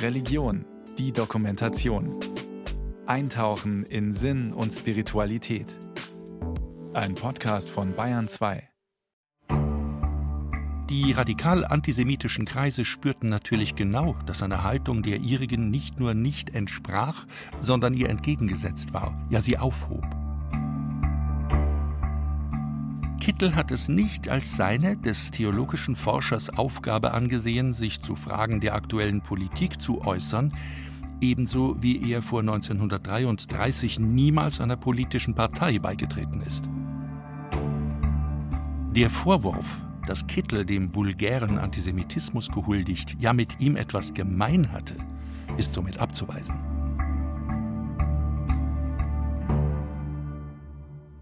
Religion, die Dokumentation. Eintauchen in Sinn und Spiritualität. Ein Podcast von Bayern 2. Die radikal antisemitischen Kreise spürten natürlich genau, dass seine Haltung der ihrigen nicht nur nicht entsprach, sondern ihr entgegengesetzt war, ja sie aufhob. Kittel hat es nicht als seine des theologischen Forschers Aufgabe angesehen, sich zu Fragen der aktuellen Politik zu äußern, ebenso wie er vor 1933 niemals einer politischen Partei beigetreten ist. Der Vorwurf, dass Kittel dem vulgären Antisemitismus gehuldigt, ja mit ihm etwas gemein hatte, ist somit abzuweisen.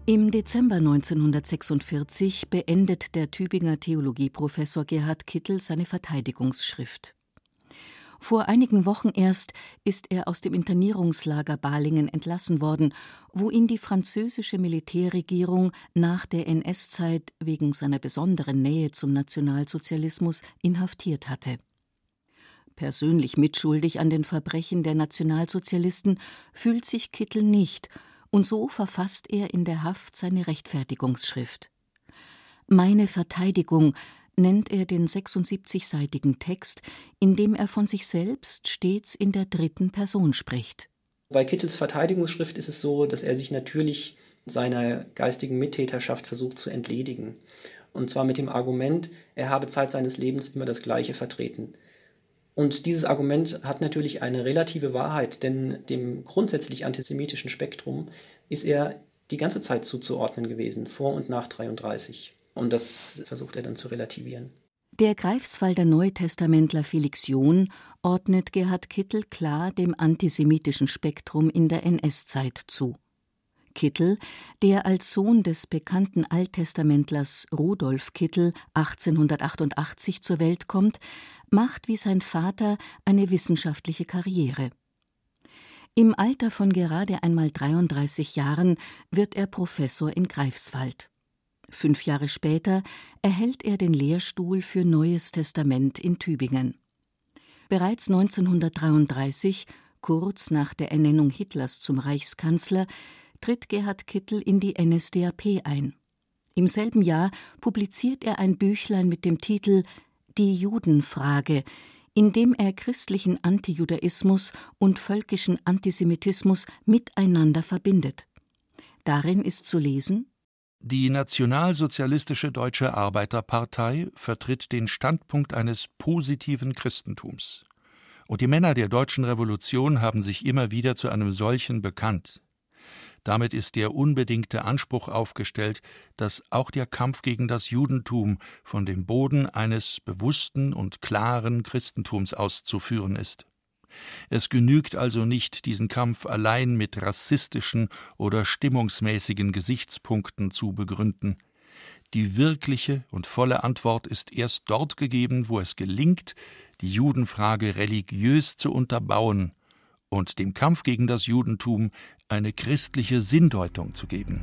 Im Dezember 1946 beendet der Tübinger Theologieprofessor Gerhard Kittel seine Verteidigungsschrift. Vor einigen Wochen erst ist er aus dem Internierungslager Balingen entlassen worden, wo ihn die französische Militärregierung nach der NS-Zeit wegen seiner besonderen Nähe zum Nationalsozialismus inhaftiert hatte. Persönlich mitschuldig an den Verbrechen der Nationalsozialisten fühlt sich Kittel nicht und so verfasst er in der Haft seine Rechtfertigungsschrift. Meine Verteidigung nennt er den 76-seitigen Text, in dem er von sich selbst stets in der dritten Person spricht. Bei Kittels Verteidigungsschrift ist es so, dass er sich natürlich seiner geistigen Mittäterschaft versucht zu entledigen. Und zwar mit dem Argument, er habe Zeit seines Lebens immer das Gleiche vertreten. Und dieses Argument hat natürlich eine relative Wahrheit, denn dem grundsätzlich antisemitischen Spektrum ist er die ganze Zeit zuzuordnen gewesen, vor und nach 33. Und das versucht er dann zu relativieren. Der Greifswalder Neutestamentler Felix John ordnet Gerhard Kittel klar dem antisemitischen Spektrum in der NS-Zeit zu. Kittel, der als Sohn des bekannten Alttestamentlers Rudolf Kittel 1888 zur Welt kommt, macht wie sein Vater eine wissenschaftliche Karriere. Im Alter von gerade einmal 33 Jahren wird er Professor in Greifswald. Fünf Jahre später erhält er den Lehrstuhl für Neues Testament in Tübingen. Bereits 1933, kurz nach der Ernennung Hitlers zum Reichskanzler, tritt Gerhard Kittel in die NSDAP ein. Im selben Jahr publiziert er ein Büchlein mit dem Titel die Judenfrage, in dem er christlichen Antijudaismus und völkischen Antisemitismus miteinander verbindet. Darin ist zu lesen Die nationalsozialistische Deutsche Arbeiterpartei vertritt den Standpunkt eines positiven Christentums. Und die Männer der deutschen Revolution haben sich immer wieder zu einem solchen bekannt. Damit ist der unbedingte Anspruch aufgestellt, dass auch der Kampf gegen das Judentum von dem Boden eines bewussten und klaren Christentums auszuführen ist. Es genügt also nicht, diesen Kampf allein mit rassistischen oder stimmungsmäßigen Gesichtspunkten zu begründen. Die wirkliche und volle Antwort ist erst dort gegeben, wo es gelingt, die Judenfrage religiös zu unterbauen und dem Kampf gegen das Judentum eine christliche Sinndeutung zu geben.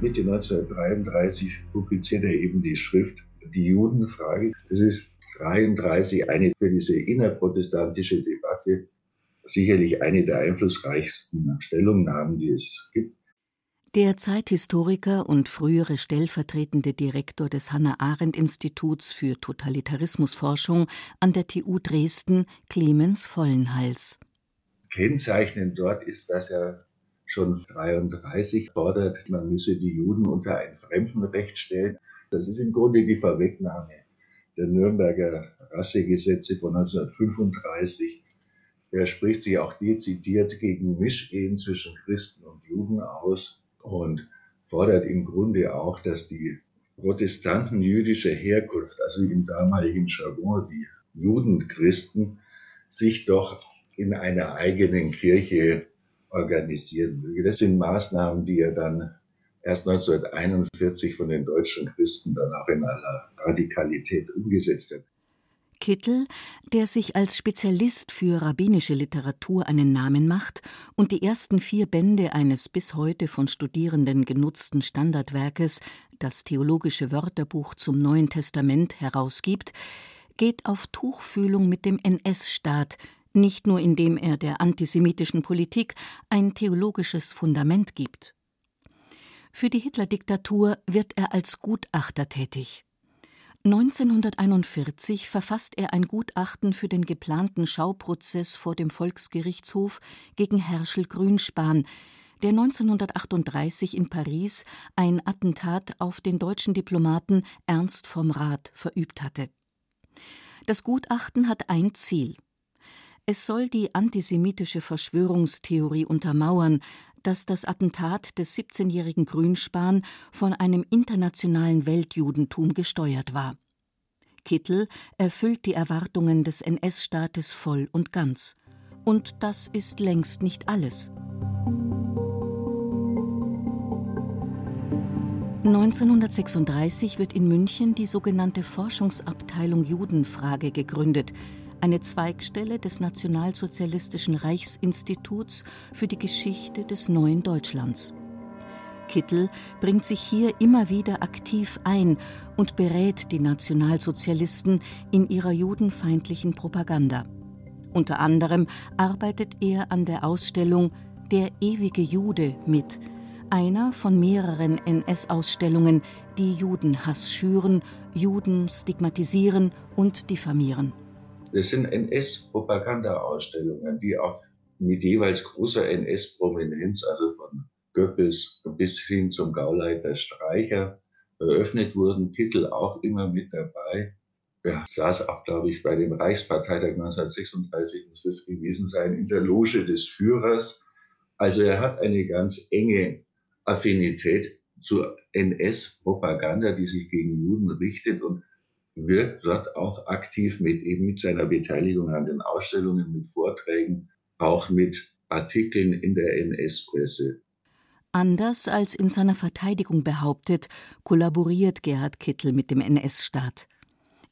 Mitte 1933 publiziert er eben die Schrift Die Judenfrage. Das ist 1933 eine für diese innerprotestantische Debatte sicherlich eine der einflussreichsten Stellungnahmen, die es gibt. Der Zeithistoriker und frühere stellvertretende Direktor des Hannah-Arendt-Instituts für Totalitarismusforschung an der TU Dresden, Clemens Vollenhals. Kennzeichnend dort ist, dass er schon 33 fordert, man müsse die Juden unter ein Fremdenrecht stellen. Das ist im Grunde die Vorwegnahme der Nürnberger Rassegesetze von 1935. Er spricht sich auch dezidiert gegen Mischehen zwischen Christen und Juden aus und fordert im Grunde auch, dass die Protestanten jüdischer Herkunft, also im damaligen Jargon die Judenchristen, sich doch in einer eigenen Kirche organisieren möge. Das sind Maßnahmen, die er dann erst 1941 von den deutschen Christen dann auch in aller Radikalität umgesetzt hat. Kittel, der sich als Spezialist für rabbinische Literatur einen Namen macht und die ersten vier Bände eines bis heute von Studierenden genutzten Standardwerkes, das Theologische Wörterbuch zum Neuen Testament, herausgibt, geht auf Tuchfühlung mit dem NS-Staat, nicht nur indem er der antisemitischen Politik ein theologisches Fundament gibt. Für die Hitler-Diktatur wird er als Gutachter tätig. 1941 verfasst er ein Gutachten für den geplanten Schauprozess vor dem Volksgerichtshof gegen Herschel Grünspan, der 1938 in Paris ein Attentat auf den deutschen Diplomaten Ernst vom Rath verübt hatte. Das Gutachten hat ein Ziel. Es soll die antisemitische Verschwörungstheorie untermauern, dass das Attentat des 17-jährigen Grünspan von einem internationalen Weltjudentum gesteuert war. Kittel erfüllt die Erwartungen des NS-Staates voll und ganz. Und das ist längst nicht alles. 1936 wird in München die sogenannte Forschungsabteilung Judenfrage gegründet, eine Zweigstelle des Nationalsozialistischen Reichsinstituts für die Geschichte des neuen Deutschlands. Kittel bringt sich hier immer wieder aktiv ein und berät die Nationalsozialisten in ihrer judenfeindlichen Propaganda. Unter anderem arbeitet er an der Ausstellung Der ewige Jude mit, einer von mehreren NS-Ausstellungen, die Judenhass schüren, Juden stigmatisieren und diffamieren. Das sind NS-Propaganda-Ausstellungen, die auch mit jeweils großer NS-Prominenz, also von Goebbels bis hin zum Gauleiter Streicher, eröffnet wurden. Titel auch immer mit dabei. Er saß auch, glaube ich, bei dem Reichsparteitag 1936, muss das gewesen sein, in der Loge des Führers. Also er hat eine ganz enge Affinität zur NS-Propaganda, die sich gegen Juden richtet und wirkt dort auch aktiv mit, eben mit seiner Beteiligung an den Ausstellungen, mit Vorträgen, auch mit Artikeln in der NS-Presse. Anders als in seiner Verteidigung behauptet, kollaboriert Gerhard Kittel mit dem NS-Staat.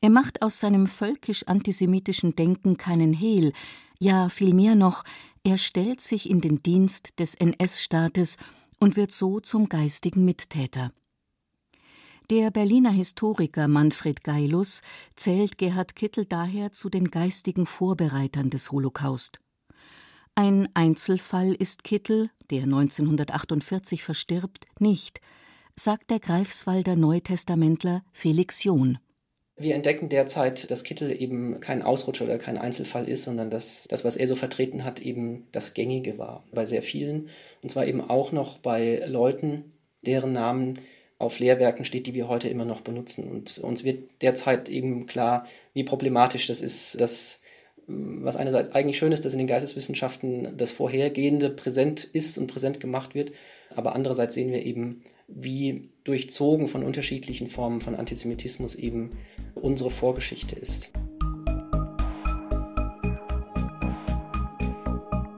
Er macht aus seinem völkisch-antisemitischen Denken keinen Hehl, ja vielmehr noch, er stellt sich in den Dienst des NS-Staates und wird so zum geistigen Mittäter. Der Berliner Historiker Manfred Geilus zählt Gerhard Kittel daher zu den geistigen Vorbereitern des Holocaust. Ein Einzelfall ist Kittel, der 1948 verstirbt, nicht, sagt der Greifswalder Neutestamentler Felix John. Wir entdecken derzeit, dass Kittel eben kein Ausrutscher oder kein Einzelfall ist, sondern dass das, was er so vertreten hat, eben das Gängige war bei sehr vielen. Und zwar eben auch noch bei Leuten, deren Namen auf Lehrwerken steht, die wir heute immer noch benutzen. Und uns wird derzeit eben klar, wie problematisch das ist, dass was einerseits eigentlich schön ist, dass in den Geisteswissenschaften das Vorhergehende präsent ist und präsent gemacht wird, aber andererseits sehen wir eben, wie durchzogen von unterschiedlichen Formen von Antisemitismus eben unsere Vorgeschichte ist.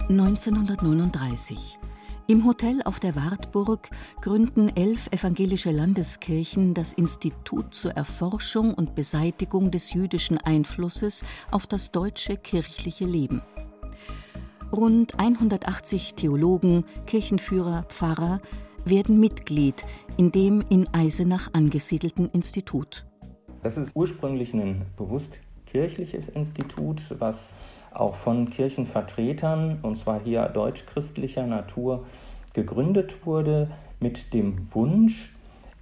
1939 im Hotel auf der Wartburg gründen elf evangelische Landeskirchen das Institut zur Erforschung und Beseitigung des jüdischen Einflusses auf das deutsche kirchliche Leben. Rund 180 Theologen, Kirchenführer, Pfarrer werden Mitglied in dem in Eisenach angesiedelten Institut. Das ist ursprünglich ein bewusst kirchliches Institut, was auch von Kirchenvertretern, und zwar hier deutsch-christlicher Natur, gegründet wurde mit dem Wunsch,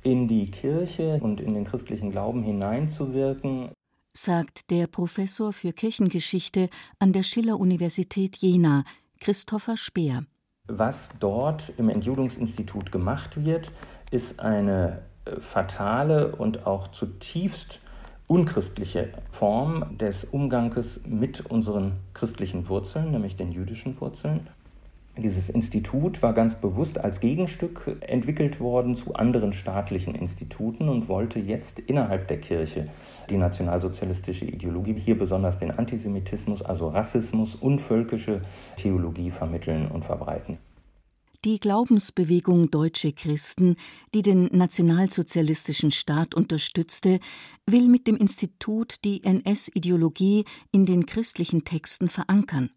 in die Kirche und in den christlichen Glauben hineinzuwirken. Sagt der Professor für Kirchengeschichte an der Schiller-Universität Jena, Christopher Speer. Was dort im Entjudungsinstitut gemacht wird, ist eine äh, fatale und auch zutiefst unchristliche Form des Umganges mit unseren christlichen Wurzeln, nämlich den jüdischen Wurzeln. Dieses Institut war ganz bewusst als Gegenstück entwickelt worden zu anderen staatlichen Instituten und wollte jetzt innerhalb der Kirche die nationalsozialistische Ideologie, hier besonders den Antisemitismus, also Rassismus und völkische Theologie vermitteln und verbreiten. Die Glaubensbewegung Deutsche Christen, die den nationalsozialistischen Staat unterstützte, will mit dem Institut die NS-Ideologie in den christlichen Texten verankern.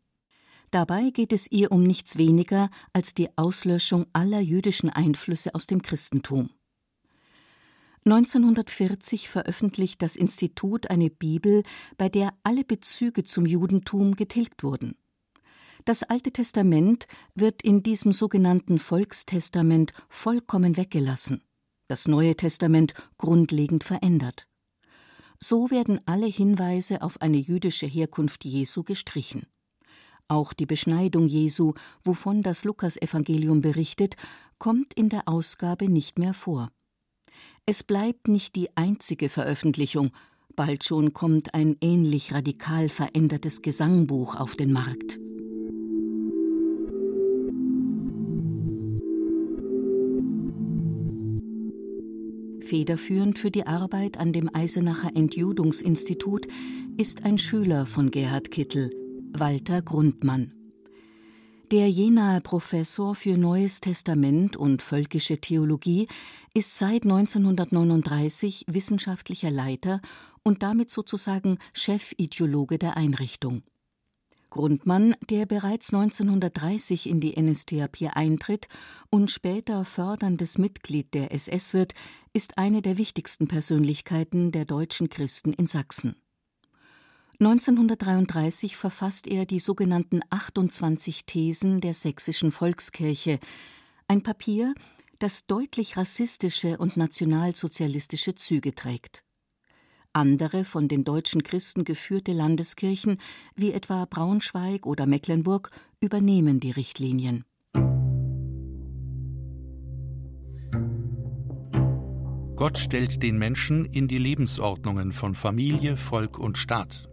Dabei geht es ihr um nichts weniger als die Auslöschung aller jüdischen Einflüsse aus dem Christentum. 1940 veröffentlicht das Institut eine Bibel, bei der alle Bezüge zum Judentum getilgt wurden. Das Alte Testament wird in diesem sogenannten Volkstestament vollkommen weggelassen, das Neue Testament grundlegend verändert. So werden alle Hinweise auf eine jüdische Herkunft Jesu gestrichen. Auch die Beschneidung Jesu, wovon das Lukasevangelium berichtet, kommt in der Ausgabe nicht mehr vor. Es bleibt nicht die einzige Veröffentlichung, bald schon kommt ein ähnlich radikal verändertes Gesangbuch auf den Markt. Federführend für die Arbeit an dem Eisenacher Entjudungsinstitut ist ein Schüler von Gerhard Kittel, Walter Grundmann. Der Jenaer Professor für Neues Testament und völkische Theologie ist seit 1939 wissenschaftlicher Leiter und damit sozusagen Chefideologe der Einrichtung. Grundmann, der bereits 1930 in die NSDAP eintritt und später förderndes Mitglied der SS wird, ist eine der wichtigsten Persönlichkeiten der deutschen Christen in Sachsen. 1933 verfasst er die sogenannten 28 Thesen der sächsischen Volkskirche, ein Papier, das deutlich rassistische und nationalsozialistische Züge trägt. Andere von den deutschen Christen geführte Landeskirchen, wie etwa Braunschweig oder Mecklenburg, übernehmen die Richtlinien. Gott stellt den Menschen in die Lebensordnungen von Familie, Volk und Staat.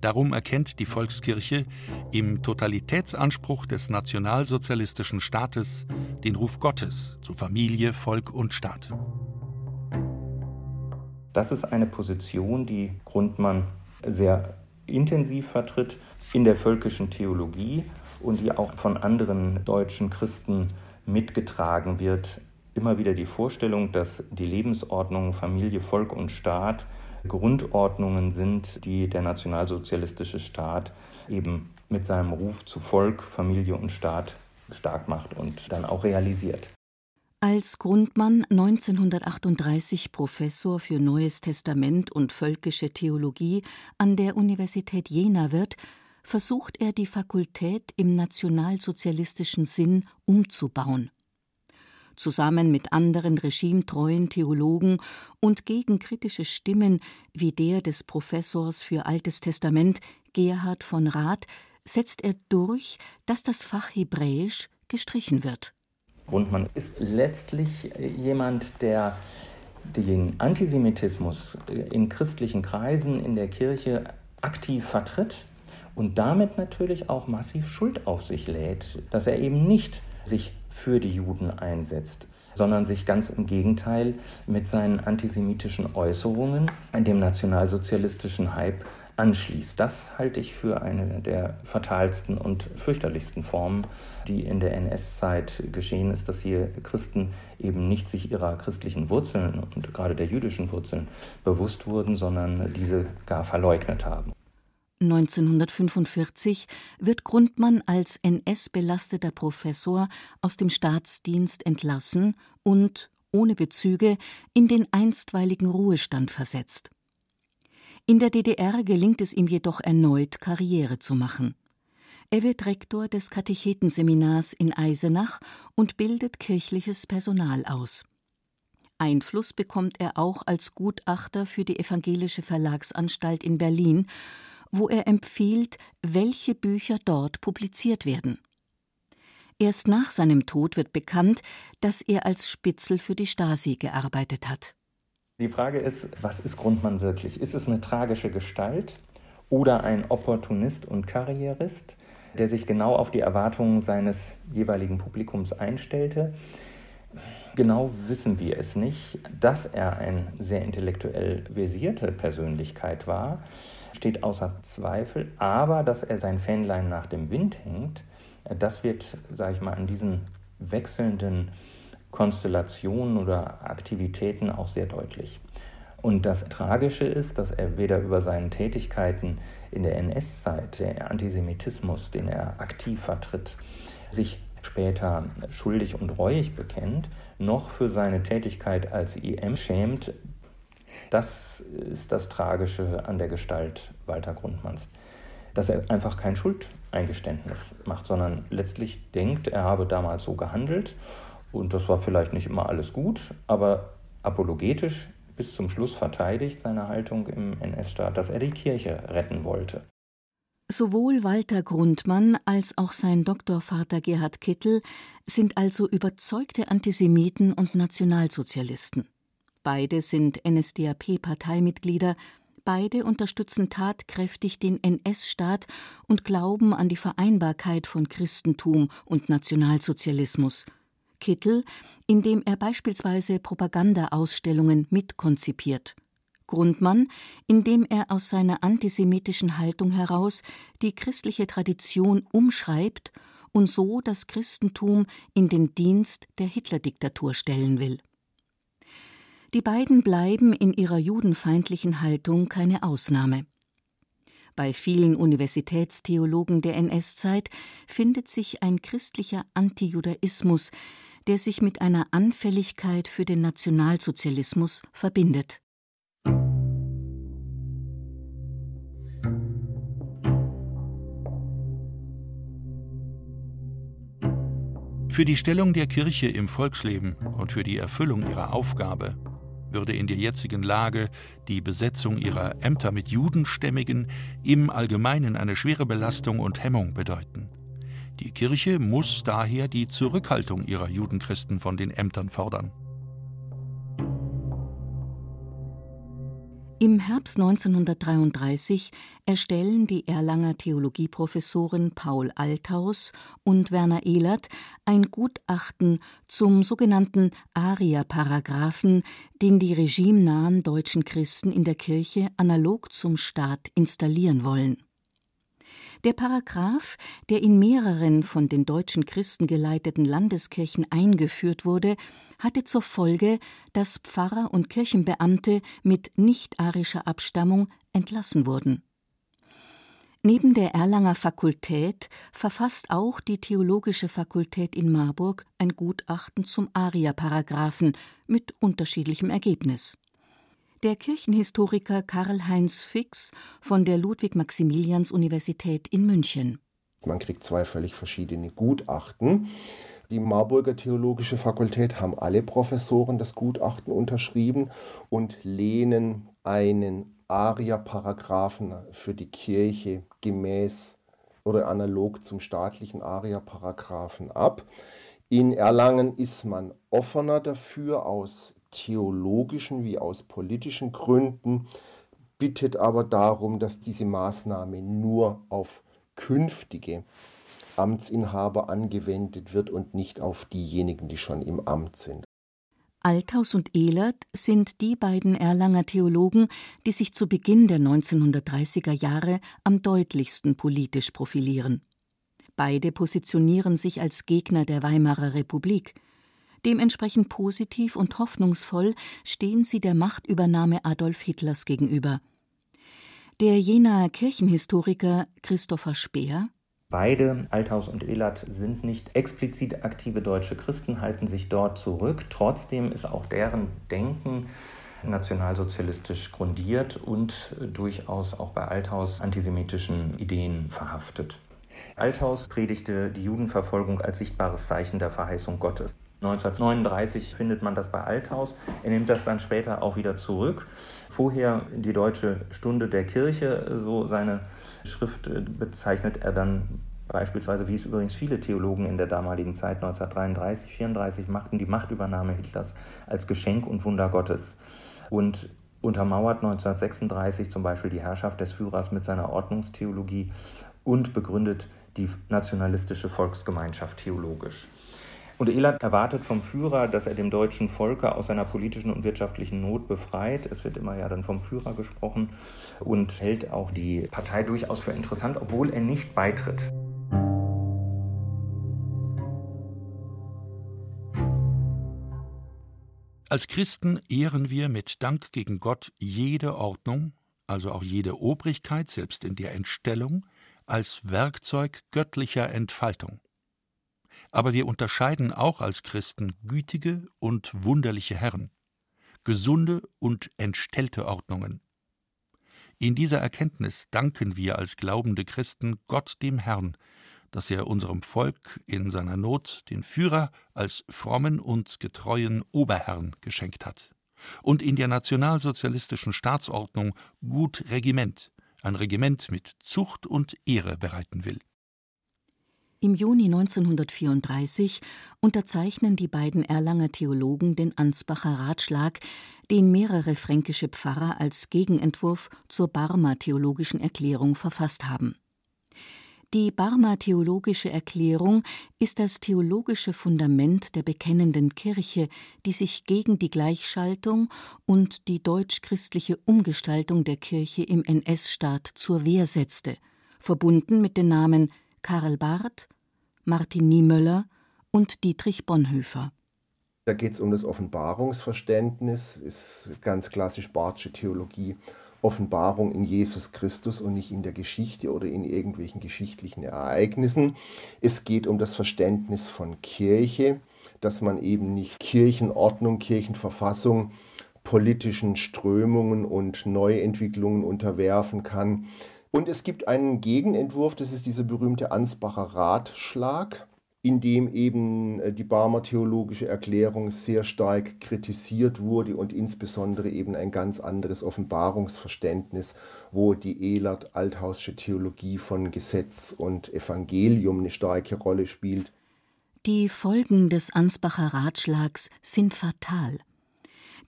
Darum erkennt die Volkskirche im Totalitätsanspruch des nationalsozialistischen Staates den Ruf Gottes zu Familie, Volk und Staat. Das ist eine Position, die Grundmann sehr intensiv vertritt in der völkischen Theologie und die auch von anderen deutschen Christen mitgetragen wird. Immer wieder die Vorstellung, dass die Lebensordnung Familie, Volk und Staat Grundordnungen sind, die der nationalsozialistische Staat eben mit seinem Ruf zu Volk, Familie und Staat stark macht und dann auch realisiert. Als Grundmann 1938 Professor für Neues Testament und völkische Theologie an der Universität Jena wird, versucht er die Fakultät im nationalsozialistischen Sinn umzubauen zusammen mit anderen regimetreuen Theologen und gegen kritische Stimmen wie der des Professors für Altes Testament Gerhard von Rath setzt er durch, dass das Fach Hebräisch gestrichen wird. Grundmann ist letztlich jemand, der den Antisemitismus in christlichen Kreisen in der Kirche aktiv vertritt und damit natürlich auch massiv Schuld auf sich lädt, dass er eben nicht sich für die Juden einsetzt, sondern sich ganz im Gegenteil mit seinen antisemitischen Äußerungen dem nationalsozialistischen Hype anschließt. Das halte ich für eine der fatalsten und fürchterlichsten Formen, die in der NS-Zeit geschehen ist, dass hier Christen eben nicht sich ihrer christlichen Wurzeln und gerade der jüdischen Wurzeln bewusst wurden, sondern diese gar verleugnet haben. 1945 wird Grundmann als NS-belasteter Professor aus dem Staatsdienst entlassen und, ohne Bezüge, in den einstweiligen Ruhestand versetzt. In der DDR gelingt es ihm jedoch erneut, Karriere zu machen. Er wird Rektor des Katechetenseminars in Eisenach und bildet kirchliches Personal aus. Einfluss bekommt er auch als Gutachter für die Evangelische Verlagsanstalt in Berlin wo er empfiehlt, welche Bücher dort publiziert werden. Erst nach seinem Tod wird bekannt, dass er als Spitzel für die Stasi gearbeitet hat. Die Frage ist, was ist Grundmann wirklich? Ist es eine tragische Gestalt oder ein Opportunist und Karrierist, der sich genau auf die Erwartungen seines jeweiligen Publikums einstellte? Genau wissen wir es nicht. Dass er eine sehr intellektuell versierte Persönlichkeit war, steht außer Zweifel. Aber dass er sein Fähnlein nach dem Wind hängt, das wird, sage ich mal, an diesen wechselnden Konstellationen oder Aktivitäten auch sehr deutlich. Und das Tragische ist, dass er weder über seine Tätigkeiten in der NS-Zeit, der Antisemitismus, den er aktiv vertritt, sich später schuldig und reuig bekennt, noch für seine Tätigkeit als IM schämt, das ist das Tragische an der Gestalt Walter Grundmanns. Dass er einfach kein Schuldeingeständnis macht, sondern letztlich denkt, er habe damals so gehandelt und das war vielleicht nicht immer alles gut, aber apologetisch bis zum Schluss verteidigt seine Haltung im NS-Staat, dass er die Kirche retten wollte. Sowohl Walter Grundmann als auch sein Doktorvater Gerhard Kittel sind also überzeugte Antisemiten und Nationalsozialisten. Beide sind NSDAP-Parteimitglieder, beide unterstützen tatkräftig den NS-Staat und glauben an die Vereinbarkeit von Christentum und Nationalsozialismus. Kittel, indem er beispielsweise Propagandaausstellungen mitkonzipiert. Grundmann, indem er aus seiner antisemitischen Haltung heraus die christliche Tradition umschreibt und so das Christentum in den Dienst der Hitler-Diktatur stellen will. Die beiden bleiben in ihrer judenfeindlichen Haltung keine Ausnahme. Bei vielen Universitätstheologen der NS-Zeit findet sich ein christlicher Antijudaismus, der sich mit einer Anfälligkeit für den Nationalsozialismus verbindet. Für die Stellung der Kirche im Volksleben und für die Erfüllung ihrer Aufgabe würde in der jetzigen Lage die Besetzung ihrer Ämter mit Judenstämmigen im Allgemeinen eine schwere Belastung und Hemmung bedeuten. Die Kirche muss daher die Zurückhaltung ihrer Judenchristen von den Ämtern fordern. Im Herbst 1933 erstellen die Erlanger Theologieprofessoren Paul Althaus und Werner Ehlert ein Gutachten zum sogenannten Aria-Paragraphen, den die regimenahen deutschen Christen in der Kirche analog zum Staat installieren wollen. Der Paragraph, der in mehreren von den deutschen Christen geleiteten Landeskirchen eingeführt wurde, hatte zur Folge, dass Pfarrer und Kirchenbeamte mit nicht-arischer Abstammung entlassen wurden. Neben der Erlanger Fakultät verfasst auch die Theologische Fakultät in Marburg ein Gutachten zum Aria-Paragraphen mit unterschiedlichem Ergebnis. Der Kirchenhistoriker Karl-Heinz Fix von der Ludwig-Maximilians-Universität in München. Man kriegt zwei völlig verschiedene Gutachten. Die Marburger Theologische Fakultät haben alle Professoren das Gutachten unterschrieben und lehnen einen ARIA-Paragraphen für die Kirche gemäß oder analog zum staatlichen ARIA-Paragraphen ab. In Erlangen ist man offener dafür aus theologischen wie aus politischen Gründen, bittet aber darum, dass diese Maßnahme nur auf künftige Amtsinhaber angewendet wird und nicht auf diejenigen, die schon im Amt sind. Althaus und Ehlert sind die beiden Erlanger Theologen, die sich zu Beginn der 1930er Jahre am deutlichsten politisch profilieren. Beide positionieren sich als Gegner der Weimarer Republik. Dementsprechend positiv und hoffnungsvoll stehen sie der Machtübernahme Adolf Hitlers gegenüber. Der Jenaer Kirchenhistoriker Christopher Speer Beide, Althaus und Elat, sind nicht explizit aktive deutsche Christen, halten sich dort zurück. Trotzdem ist auch deren Denken nationalsozialistisch grundiert und durchaus auch bei Althaus antisemitischen Ideen verhaftet. Althaus predigte die Judenverfolgung als sichtbares Zeichen der Verheißung Gottes. 1939 findet man das bei Althaus. Er nimmt das dann später auch wieder zurück. Vorher die Deutsche Stunde der Kirche, so seine Schrift äh, bezeichnet er dann beispielsweise, wie es übrigens viele Theologen in der damaligen Zeit 1933, 34 machten, die Machtübernahme Hitlers als Geschenk und Wunder Gottes. Und untermauert 1936 zum Beispiel die Herrschaft des Führers mit seiner Ordnungstheologie und begründet die nationalistische Volksgemeinschaft theologisch. Und Elat erwartet vom Führer, dass er dem deutschen Volke aus seiner politischen und wirtschaftlichen Not befreit. Es wird immer ja dann vom Führer gesprochen und hält auch die Partei durchaus für interessant, obwohl er nicht beitritt. Als Christen ehren wir mit Dank gegen Gott jede Ordnung, also auch jede Obrigkeit, selbst in der Entstellung, als Werkzeug göttlicher Entfaltung. Aber wir unterscheiden auch als Christen gütige und wunderliche Herren, gesunde und entstellte Ordnungen. In dieser Erkenntnis danken wir als glaubende Christen Gott dem Herrn, dass er unserem Volk in seiner Not den Führer als frommen und getreuen Oberherrn geschenkt hat und in der nationalsozialistischen Staatsordnung gut Regiment, ein Regiment mit Zucht und Ehre bereiten will. Im Juni 1934 unterzeichnen die beiden Erlanger Theologen den Ansbacher Ratschlag, den mehrere fränkische Pfarrer als Gegenentwurf zur Barmer Theologischen Erklärung verfasst haben. Die Barmer Theologische Erklärung ist das theologische Fundament der bekennenden Kirche, die sich gegen die Gleichschaltung und die deutsch-christliche Umgestaltung der Kirche im NS-Staat zur Wehr setzte, verbunden mit den Namen Karl Barth, Martin Niemöller und Dietrich Bonhoeffer. Da geht es um das Offenbarungsverständnis, ist ganz klassisch Barthsche Theologie. Offenbarung in Jesus Christus und nicht in der Geschichte oder in irgendwelchen geschichtlichen Ereignissen. Es geht um das Verständnis von Kirche, dass man eben nicht Kirchenordnung, Kirchenverfassung politischen Strömungen und Neuentwicklungen unterwerfen kann, und es gibt einen Gegenentwurf, das ist dieser berühmte Ansbacher Ratschlag, in dem eben äh, die Barmer theologische Erklärung sehr stark kritisiert wurde und insbesondere eben ein ganz anderes Offenbarungsverständnis, wo die Ehlert-Althausche Theologie von Gesetz und Evangelium eine starke Rolle spielt. Die Folgen des Ansbacher Ratschlags sind fatal.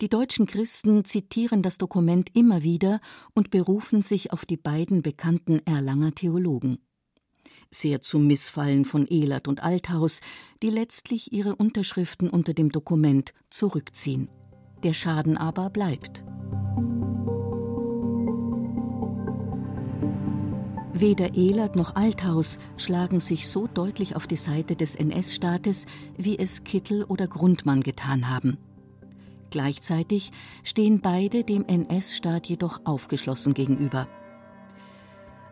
Die deutschen Christen zitieren das Dokument immer wieder und berufen sich auf die beiden bekannten Erlanger Theologen. Sehr zum Missfallen von Ehlert und Althaus, die letztlich ihre Unterschriften unter dem Dokument zurückziehen. Der Schaden aber bleibt. Weder Ehlert noch Althaus schlagen sich so deutlich auf die Seite des NS-Staates, wie es Kittel oder Grundmann getan haben. Gleichzeitig stehen beide dem NS-Staat jedoch aufgeschlossen gegenüber.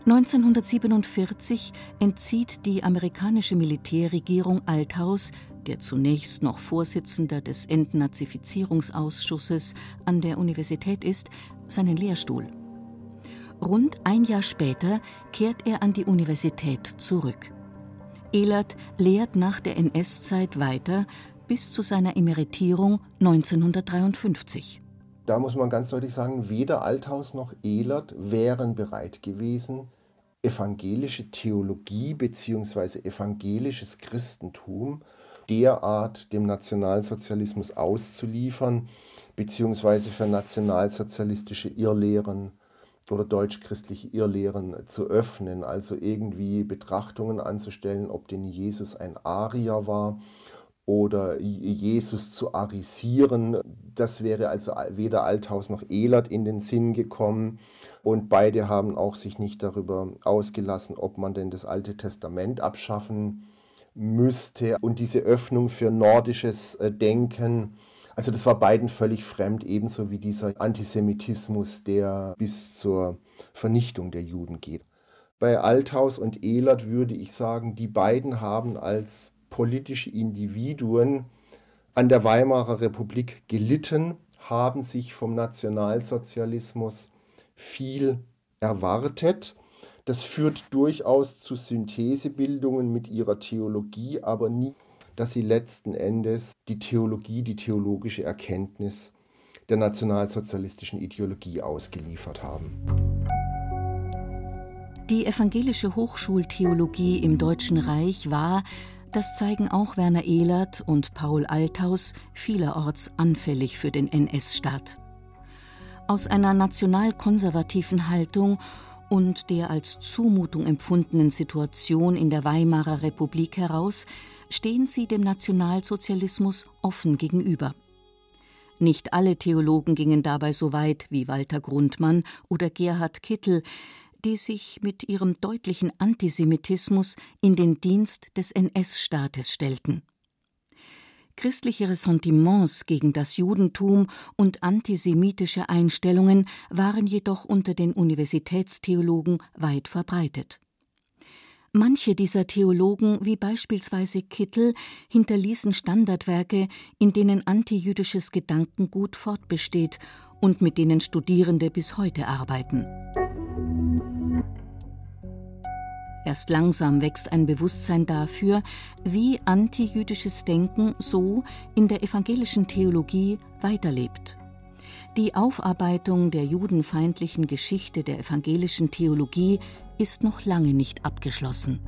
1947 entzieht die amerikanische Militärregierung Althaus, der zunächst noch Vorsitzender des Entnazifizierungsausschusses an der Universität ist, seinen Lehrstuhl. Rund ein Jahr später kehrt er an die Universität zurück. Ehlert lehrt nach der NS-Zeit weiter bis zu seiner Emeritierung 1953. Da muss man ganz deutlich sagen, weder Althaus noch Ehlert wären bereit gewesen, evangelische Theologie bzw. evangelisches Christentum derart dem Nationalsozialismus auszuliefern, beziehungsweise für nationalsozialistische Irrlehren oder deutschchristliche Irrlehren zu öffnen, also irgendwie Betrachtungen anzustellen, ob denn Jesus ein Arier war oder Jesus zu arisieren. Das wäre also weder Althaus noch Elert in den Sinn gekommen. Und beide haben auch sich nicht darüber ausgelassen, ob man denn das Alte Testament abschaffen müsste. Und diese Öffnung für nordisches äh, Denken, also das war beiden völlig fremd, ebenso wie dieser Antisemitismus, der bis zur Vernichtung der Juden geht. Bei Althaus und Elert würde ich sagen, die beiden haben als politische Individuen an der Weimarer Republik gelitten, haben sich vom Nationalsozialismus viel erwartet. Das führt durchaus zu Synthesebildungen mit ihrer Theologie, aber nie, dass sie letzten Endes die Theologie, die theologische Erkenntnis der nationalsozialistischen Ideologie ausgeliefert haben. Die evangelische Hochschultheologie im Deutschen Reich war das zeigen auch Werner Ehlert und Paul Althaus vielerorts anfällig für den NS-Staat. Aus einer nationalkonservativen Haltung und der als Zumutung empfundenen Situation in der Weimarer Republik heraus stehen sie dem Nationalsozialismus offen gegenüber. Nicht alle Theologen gingen dabei so weit wie Walter Grundmann oder Gerhard Kittel, die sich mit ihrem deutlichen Antisemitismus in den Dienst des NS-Staates stellten. Christliche Ressentiments gegen das Judentum und antisemitische Einstellungen waren jedoch unter den Universitätstheologen weit verbreitet. Manche dieser Theologen, wie beispielsweise Kittel, hinterließen Standardwerke, in denen antijüdisches Gedankengut fortbesteht und mit denen Studierende bis heute arbeiten. Erst langsam wächst ein Bewusstsein dafür, wie antijüdisches Denken so in der evangelischen Theologie weiterlebt. Die Aufarbeitung der judenfeindlichen Geschichte der evangelischen Theologie ist noch lange nicht abgeschlossen.